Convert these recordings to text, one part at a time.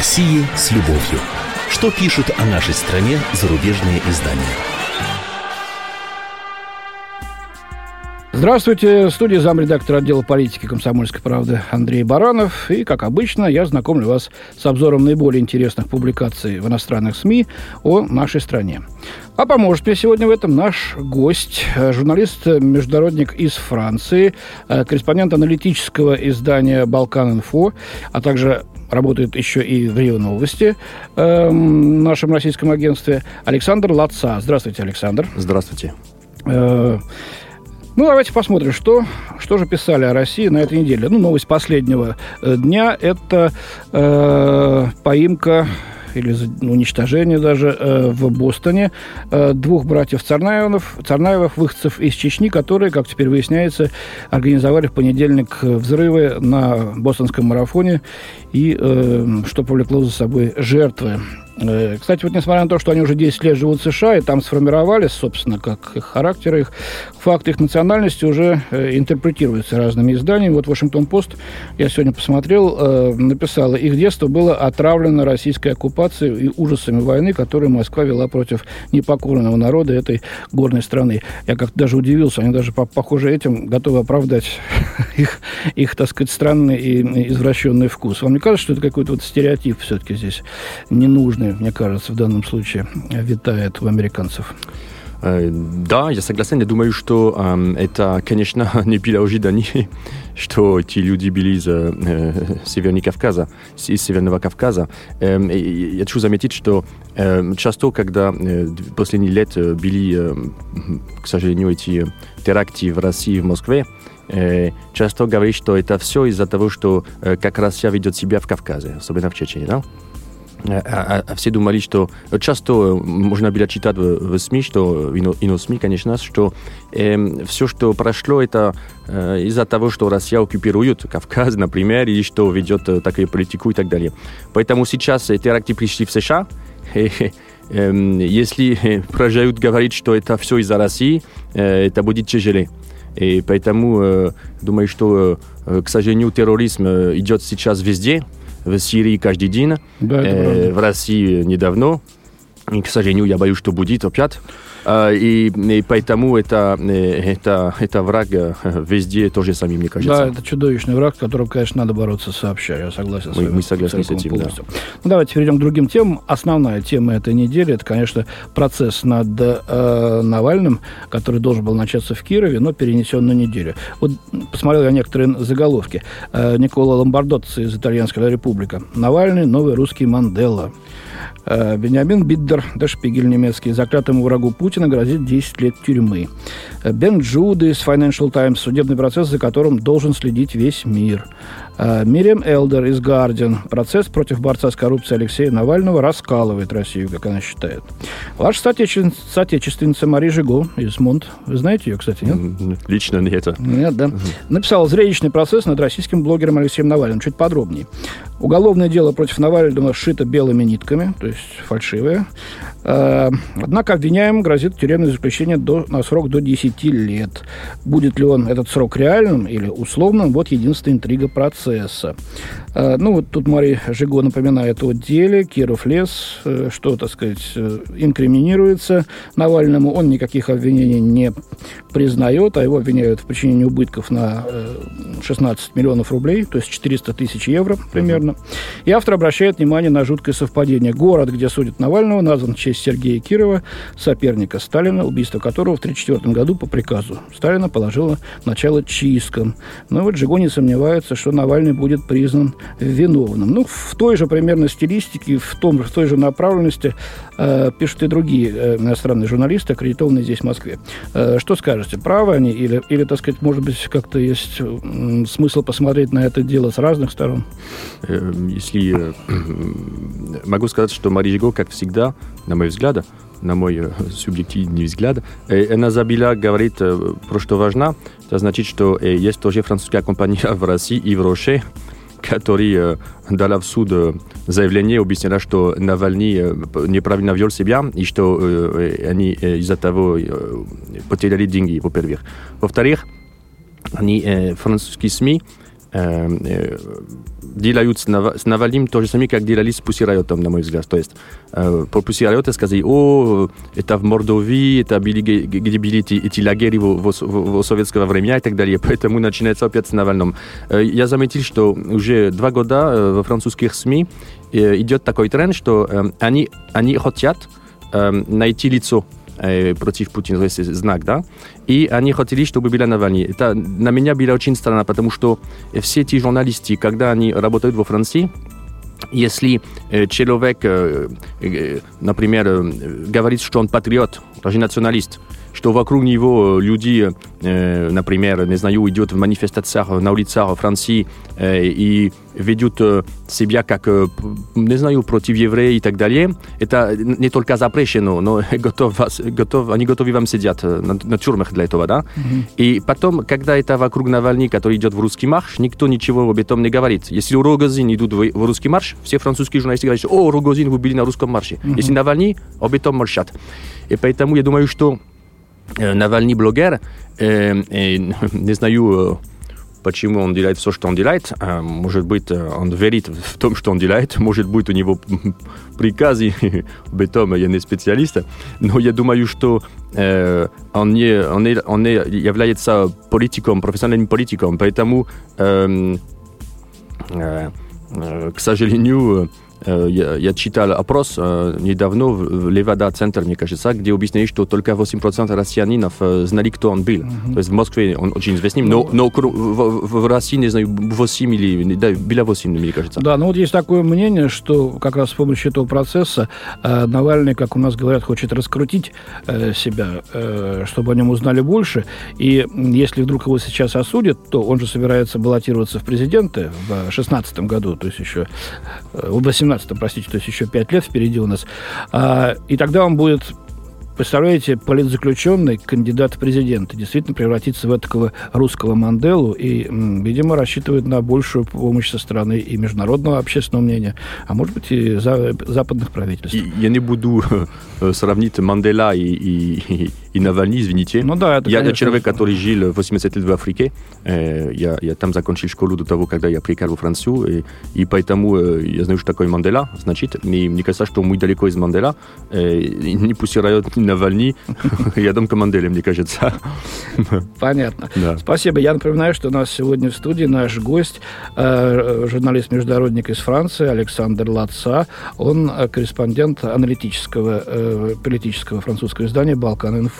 России с любовью. Что пишут о нашей стране зарубежные издания? Здравствуйте. В студии замредактора отдела политики комсомольской правды Андрей Баранов. И, как обычно, я знакомлю вас с обзором наиболее интересных публикаций в иностранных СМИ о нашей стране. А поможет мне сегодня в этом наш гость, э, журналист-международник из Франции, э, корреспондент аналитического издания «Балкан-Инфо», а также работает еще и в РИО Новости, э, в нашем российском агентстве, Александр Лаца. Здравствуйте, Александр. Здравствуйте. Э, ну, давайте посмотрим, что, что же писали о России на этой неделе. Ну, новость последнего э, дня – это э, поимка или уничтожение даже э, в Бостоне э, двух братьев Царнаевых, Царнаевых, выходцев из Чечни, которые, как теперь выясняется, организовали в понедельник взрывы на бостонском марафоне и э, что повлекло за собой жертвы. Э, кстати, вот несмотря на то, что они уже 10 лет живут в США, и там сформировались, собственно, как их характер, их факты их национальности уже э, интерпретируются разными изданиями. Вот Вашингтон-Пост, я сегодня посмотрел, э, написала, их детство было отравлено российской оккупацией и ужасами войны, которую Москва вела против непокорного народа этой горной страны. Я как-то даже удивился, они даже, похоже, этим готовы оправдать их, их, так сказать, странный и извращенный вкус. Вам не кажется, что это какой-то вот стереотип все-таки здесь ненужный? Мне кажется, в данном случае витает у американцев. Э, да, я согласен. Я думаю, что э, это, конечно, не было ожидания, что эти люди были из э, Северного Кавказа, из Северного Кавказа. Э, я хочу заметить, что э, часто, когда э, последние лет были, э, к сожалению, эти теракты в России, в Москве, э, часто говорят, что это все из-за того, что э, как Россия ведет себя в Кавказе, особенно в Чечне, да? А, а все думали, что часто можно было читать в, в СМИ, что и на СМИ, конечно, что э, все, что прошло, это э, из-за того, что Россия оккупирует Кавказ, например, или что ведет э, такую политику и так далее. Поэтому сейчас теракты пришли в США, и, э, если продолжают говорить, что это все из-за России, э, это будет тяжелее. И поэтому э, думаю, что, э, к сожалению, терроризм идет сейчас везде, в Сирии каждый день, да, э, в России недавно. И, к сожалению, я боюсь, что будет опять. А, и, и поэтому это, э, это, это враг э, везде тоже сами, мне кажется. Да, это чудовищный враг, с которым, конечно, надо бороться сообща. Я согласен с вами. Мы согласны с этим, полностью. да. Ну, давайте перейдем к другим темам. Основная тема этой недели – это, конечно, процесс над э, Навальным, который должен был начаться в Кирове, но перенесен на неделю. Вот посмотрел я некоторые заголовки. Э, Никола Ломбардотци из Итальянской Республика. Навальный – новый русский Мандела. Э, Бенjamin Биддер, Дешпигель немецкий, заклятому врагу Путина грозит 10 лет тюрьмы. Э, Бен Джуды из Financial Times, судебный процесс, за которым должен следить весь мир. Э, Мириам Элдер из Guardian. Процесс против борца с коррупцией Алексея Навального раскалывает Россию, как она считает. Ваша соотече... соотечественница Мари Жиго из Монт. Вы знаете ее, кстати, нет? Лично нет. Нет, да. Написала зрелищный процесс над российским блогером Алексеем Навальным. Чуть подробнее. Уголовное дело против Навального сшито белыми нитками, то есть фальшивое. Э, однако обвиняем грозит тюремное заключение до, на срок до 10 лет. Будет ли он этот срок реальным или условным, вот единственная интрига процесса. Э, ну, вот тут Мария Жиго напоминает о деле. Киров лес, э, что, так сказать, инкриминируется Навальному. Он никаких обвинений не признает, а его обвиняют в причинении убытков на 16 миллионов рублей, то есть 400 тысяч евро примерно. И автор обращает внимание на жуткое совпадение. Город, где судят Навального, назван в честь Сергея Кирова, соперника Сталина, убийство которого в 1934 году по приказу Сталина положило начало чисткам. Но вот Жигони сомневается, что Навальный будет признан виновным. Ну, в той же примерно стилистике, в, том, в той же направленности э, пишут и другие э, иностранные журналисты, аккредитованные здесь в Москве. Э, что скажете, правы они или, или, так сказать, может быть, как-то есть смысл посмотреть на это дело с разных сторон? Э, если э, могу сказать, что Мария Жиго, как всегда, на мой взгляд, на мой э, субъективный взгляд, она забила говорит про что важно. Это значит, что есть тоже французская компания в России и в Роше, который дала в суд заявление, объясняла, что Навальный неправильно вел себя и что они из-за того потеряли деньги, во-первых. Во-вторых, они французские СМИ э, э, делают с, Нав, с Навальным то же самое, как делали с Пусирайотом, на мой взгляд. То есть э, про Пусирайота сказали, о, это в Мордовии, это были, где были эти, эти лагеря в, в, в, в советского времени и так далее. Поэтому начинается опять с Навальным. Э, я заметил, что уже два года э, во французских СМИ э, идет такой тренд, что э, они, они хотят э, найти лицо против Путина, то есть знак, да, и они хотели, чтобы была Навальный. Это на меня было очень странно, потому что все эти журналисты, когда они работают во Франции, если человек, например, говорит, что он патриот, даже националист, что вокруг него люди, э, например, не знаю, идут в манифестациях на улицах Франции э, и ведут э, себя как, э, не знаю, против евреев и так далее, это не только запрещено, но готов, готов, они готовы вам сидеть на, на тюрьмах для этого, да? Mm-hmm. И потом, когда это вокруг Навальный, который идет в русский марш, никто ничего об этом не говорит. Если у Рогозин идут в, в русский марш, все французские журналисты говорят, о, Рогозин, вы были на русском марше. Mm-hmm. Если Навальный, об этом молчат. И поэтому я думаю, что Навальный блогер, не знаю, почему он делает все, что он делает. Может быть, он верит в том, что он делает. Может быть, у него приказы об этом, я не специалист. Но я думаю, что он, не, он, не, он не является политиком, профессиональным политиком. Поэтому, к сожалению, я, я читал опрос недавно в Левада-центр, мне кажется, где объяснили, что только 8% россиянинов знали, кто он был. Mm-hmm. То есть в Москве он очень известный, но, но в, в, в России, не знаю, 8 или... Да, было 8, мне кажется. Да, ну вот есть такое мнение, что как раз с помощью этого процесса э, Навальный, как у нас говорят, хочет раскрутить э, себя, э, чтобы о нем узнали больше. И если вдруг его сейчас осудят, то он же собирается баллотироваться в президенты в 2016 году, то есть еще в 18 17 простите, то есть еще пять лет впереди у нас. А, и тогда он будет Представляете, политзаключенный, кандидат в президенты, действительно превратится в такого русского Манделу и, видимо, рассчитывает на большую помощь со стороны и международного общественного мнения, а может быть и за, западных правительств. Я не буду э, сравнить Мандела и, и, и Навальный, извините. Ну да, это, я, конечно... человек, который жил 80 лет в Африке. Э, я, я там закончил школу до того, когда я приехал во Францию, и, и поэтому э, я знаю, что такое Мандела, значит, и мне кажется, что мы далеко из Мандела, не пустирают Навальный рядом командели, мне кажется. Понятно. Да. Спасибо. Я напоминаю, что у нас сегодня в студии наш гость, э, журналист-международник из Франции Александр Лаца. Он э, корреспондент аналитического э, политического французского издания «Балкан-Инфо».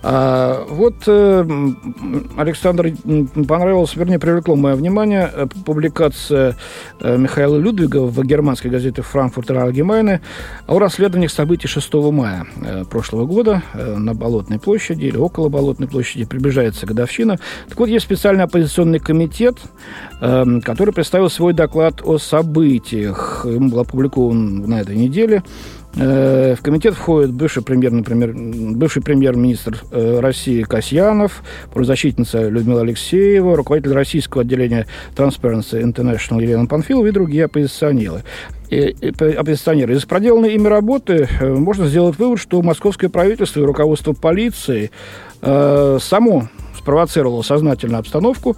А, вот э, Александр понравилось, вернее, привлекло мое внимание э, публикация э, Михаила Людвига в германской газете «Франкфуртер Allgemeine» о расследованиях событий 6 мая прошлого года на Болотной площади или около Болотной площади. Приближается годовщина. Так вот, есть специальный оппозиционный комитет, который представил свой доклад о событиях. Ему был опубликован на этой неделе. Э, в комитет входит бывший премьер, например, бывший премьер-министр э, России Касьянов, правозащитница Людмила Алексеева, руководитель российского отделения Transparency International Елена Панфилова и другие оппозиционеры. И, оппозиционеры. Из проделанной ими работы э, можно сделать вывод, что московское правительство и руководство полиции э, само спровоцировало сознательно обстановку,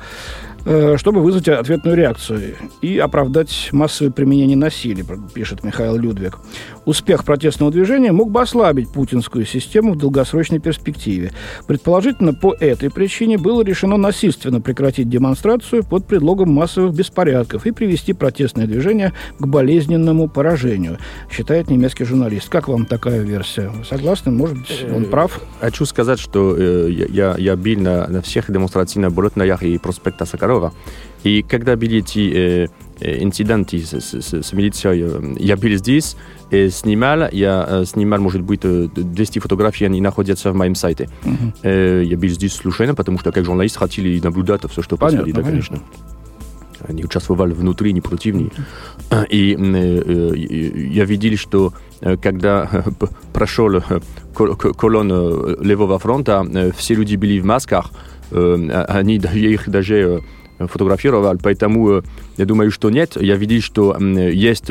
Э, чтобы вызвать ответную реакцию и оправдать массовое применение насилия, пишет Михаил Людвиг. Успех протестного движения мог бы ослабить путинскую систему в долгосрочной перспективе. Предположительно, по этой причине было решено насильственно прекратить демонстрацию под предлогом массовых беспорядков и привести протестное движение к болезненному поражению, считает немецкий журналист. Как вам такая версия? Согласны? Может быть, он прав? Хочу сказать, что э, я, я был на, на всех на Болотнаях и проспекта Сакарова Корова. И когда были эти э, инциденты с, с, с милицией, я был здесь, и снимал, я снимал, может быть, 200 фотографий, они находятся в моем сайте. Mm-hmm. Я был здесь случайно, потому что как журналист хотел наблюдать все, что происходит, да, конечно. Они участвовали внутри, не против них. И я видел, что когда прошел колонн левого фронта, все люди были в масках, они их даже фотографировал, поэтому я думаю, что нет. Я видел, что есть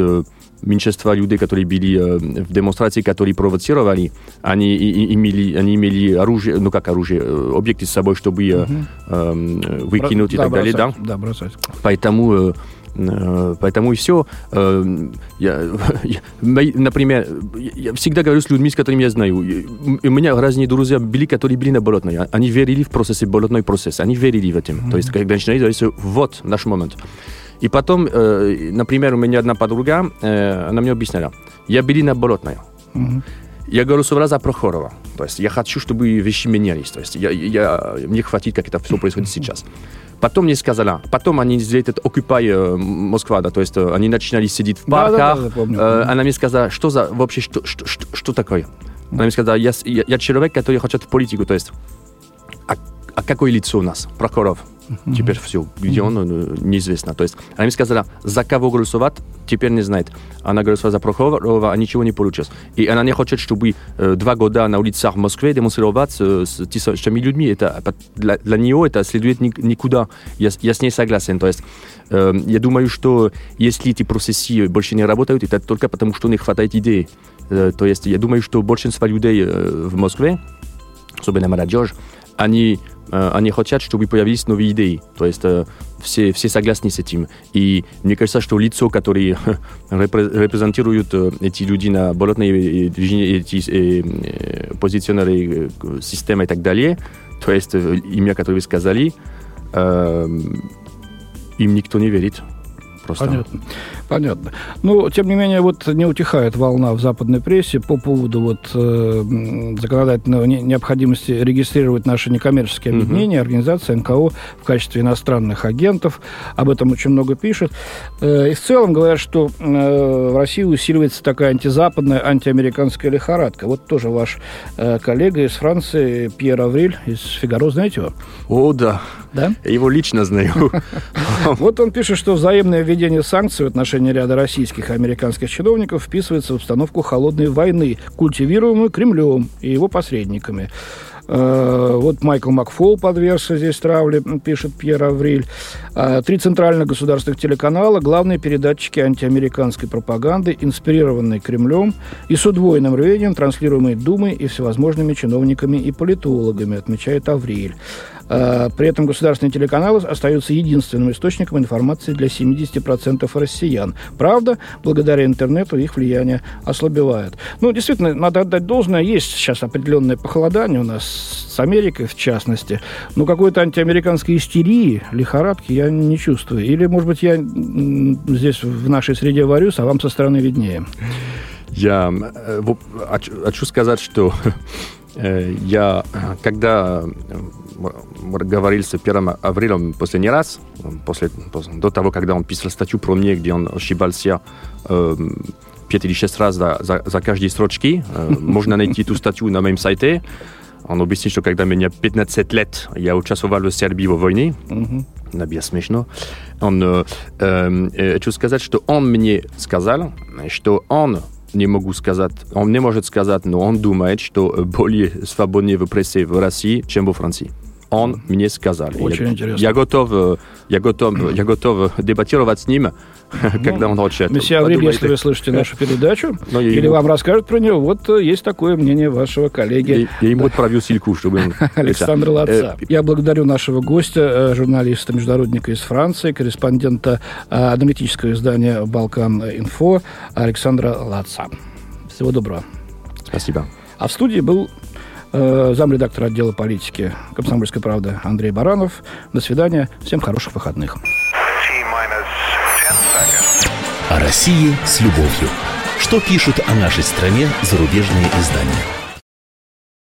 меньшинства людей, которые были э, в демонстрации, которые провоцировали, они имели, они имели оружие, ну как оружие, э, объекты с собой, чтобы угу. э, выкинуть Бро- и так бросать, далее, да? Да, бросать. Поэтому Поэтому и все. Я, я, например, я всегда говорю с людьми, с которыми я знаю. У меня разные друзья были, которые были на болотной. Они верили в процесс, болотной процесс. Они верили в это. Mm-hmm. То есть, когда начинали, говорили, вот наш момент. И потом, э, например, у меня одна подруга, э, она мне объясняла, я были на Болотной. Mm-hmm. Я голосовала за Прохорова. То есть я хочу, чтобы вещи менялись. То есть я, я, мне хватит, как это все происходит сейчас. Потом мне сказала, потом они сделали этот Occupy э, Москва, да, то есть э, они начинали сидеть в парках. Да, да, да. Э, она мне сказала, что за, вообще, что, что, что, что такое? Она мне сказала, я, я, я человек, который хочет в политику, то есть, а, а какое лицо у нас? Прохоров. Теперь все. Где он, э, неизвестно. То есть она мне сказала, за кого голосовать, теперь не знает. Она голосовала за Прохорова, а ничего не получилось. И она не хочет, чтобы э, два года на улицах Москвы демонстрировать э, с тысячами людьми. Это, для, для нее это следует никуда. Я, я с ней согласен. То есть я думаю, что если эти процессы больше не работают, это только потому, что не хватает идей. То есть я думаю, что большинство людей в Москве, особенно молодежь, они они хотят, чтобы появились новые идеи. То есть э, все, все согласны с этим. И мне кажется, что лицо, которые репрезентируют э, эти люди на болотной позиционеры системы и так далее, то есть имя, которое вы сказали, им никто не верит. Просто. Понятно. Понятно. Ну, тем не менее, вот не утихает волна в западной прессе по поводу вот э, законодательной необходимости регистрировать наши некоммерческие объединения, угу. организации НКО в качестве иностранных агентов. Об этом очень много пишет. Э, и в целом говорят, что э, в России усиливается такая антизападная, антиамериканская лихорадка. Вот тоже ваш э, коллега из Франции Пьер Авриль из «Фигаро», знаете его? О, да. Да? Я его лично знаю. Вот он пишет, что взаимное введение санкций в отношении отношении ряда российских и американских чиновников вписывается в обстановку холодной войны, культивируемую Кремлем и его посредниками. Э, вот Майкл Макфол подвергся здесь травле, пишет Пьер Авриль. Э, три центральных государственных телеканала – главные передатчики антиамериканской пропаганды, инспирированные Кремлем и с удвоенным рвением транслируемые Думой и всевозможными чиновниками и политологами, отмечает Авриль. Э, при этом государственные телеканалы остаются единственным источником информации для 70% россиян. Правда, благодаря интернету их влияние ослабевает. Ну, действительно, надо отдать должное. Есть сейчас определенное похолодание у нас с Америкой, в частности. Но какой-то антиамериканской истерии, лихорадки я не чувствую. Или, может быть, я здесь в нашей среде варюсь, а вам со стороны виднее. Я э, хочу сказать, что э, я, когда говорил с Пьером Аврилом последний раз, после, до того, когда он писал статью про меня, где он ошибался э, пять или шесть раз за, за, за каждой строчки. Э, можно найти эту статью на моем сайте. Он объяснил, что когда мне 15 лет, я участвовал в Сербии во войне. Mm-hmm. Набия смешно. Он, э, э, хочу сказать, что он мне сказал, что он не могу сказать, он не может сказать, но он думает, что более свободнее в прессе в России, чем во Франции он мне сказал. Очень я, интересно. Я готов, я готов, я готов дебатировать с ним, когда он хочет. Месье Авриль, если вы слышите нашу передачу, ну, или вам расскажут про него, вот э, есть такое мнение вашего коллеги. Я ему отправил ссылку, чтобы он... Александр Лаца. Э, я благодарю нашего гостя, э, журналиста, международника из Франции, корреспондента аналитического издания «Балкан-Инфо» Александра Лаца. Всего доброго. Спасибо. А в студии был Э, замредактора отдела политики «Комсомольской правды» Андрей Баранов. До свидания. Всем хороших выходных. О России с любовью. Что пишут о нашей стране зарубежные издания?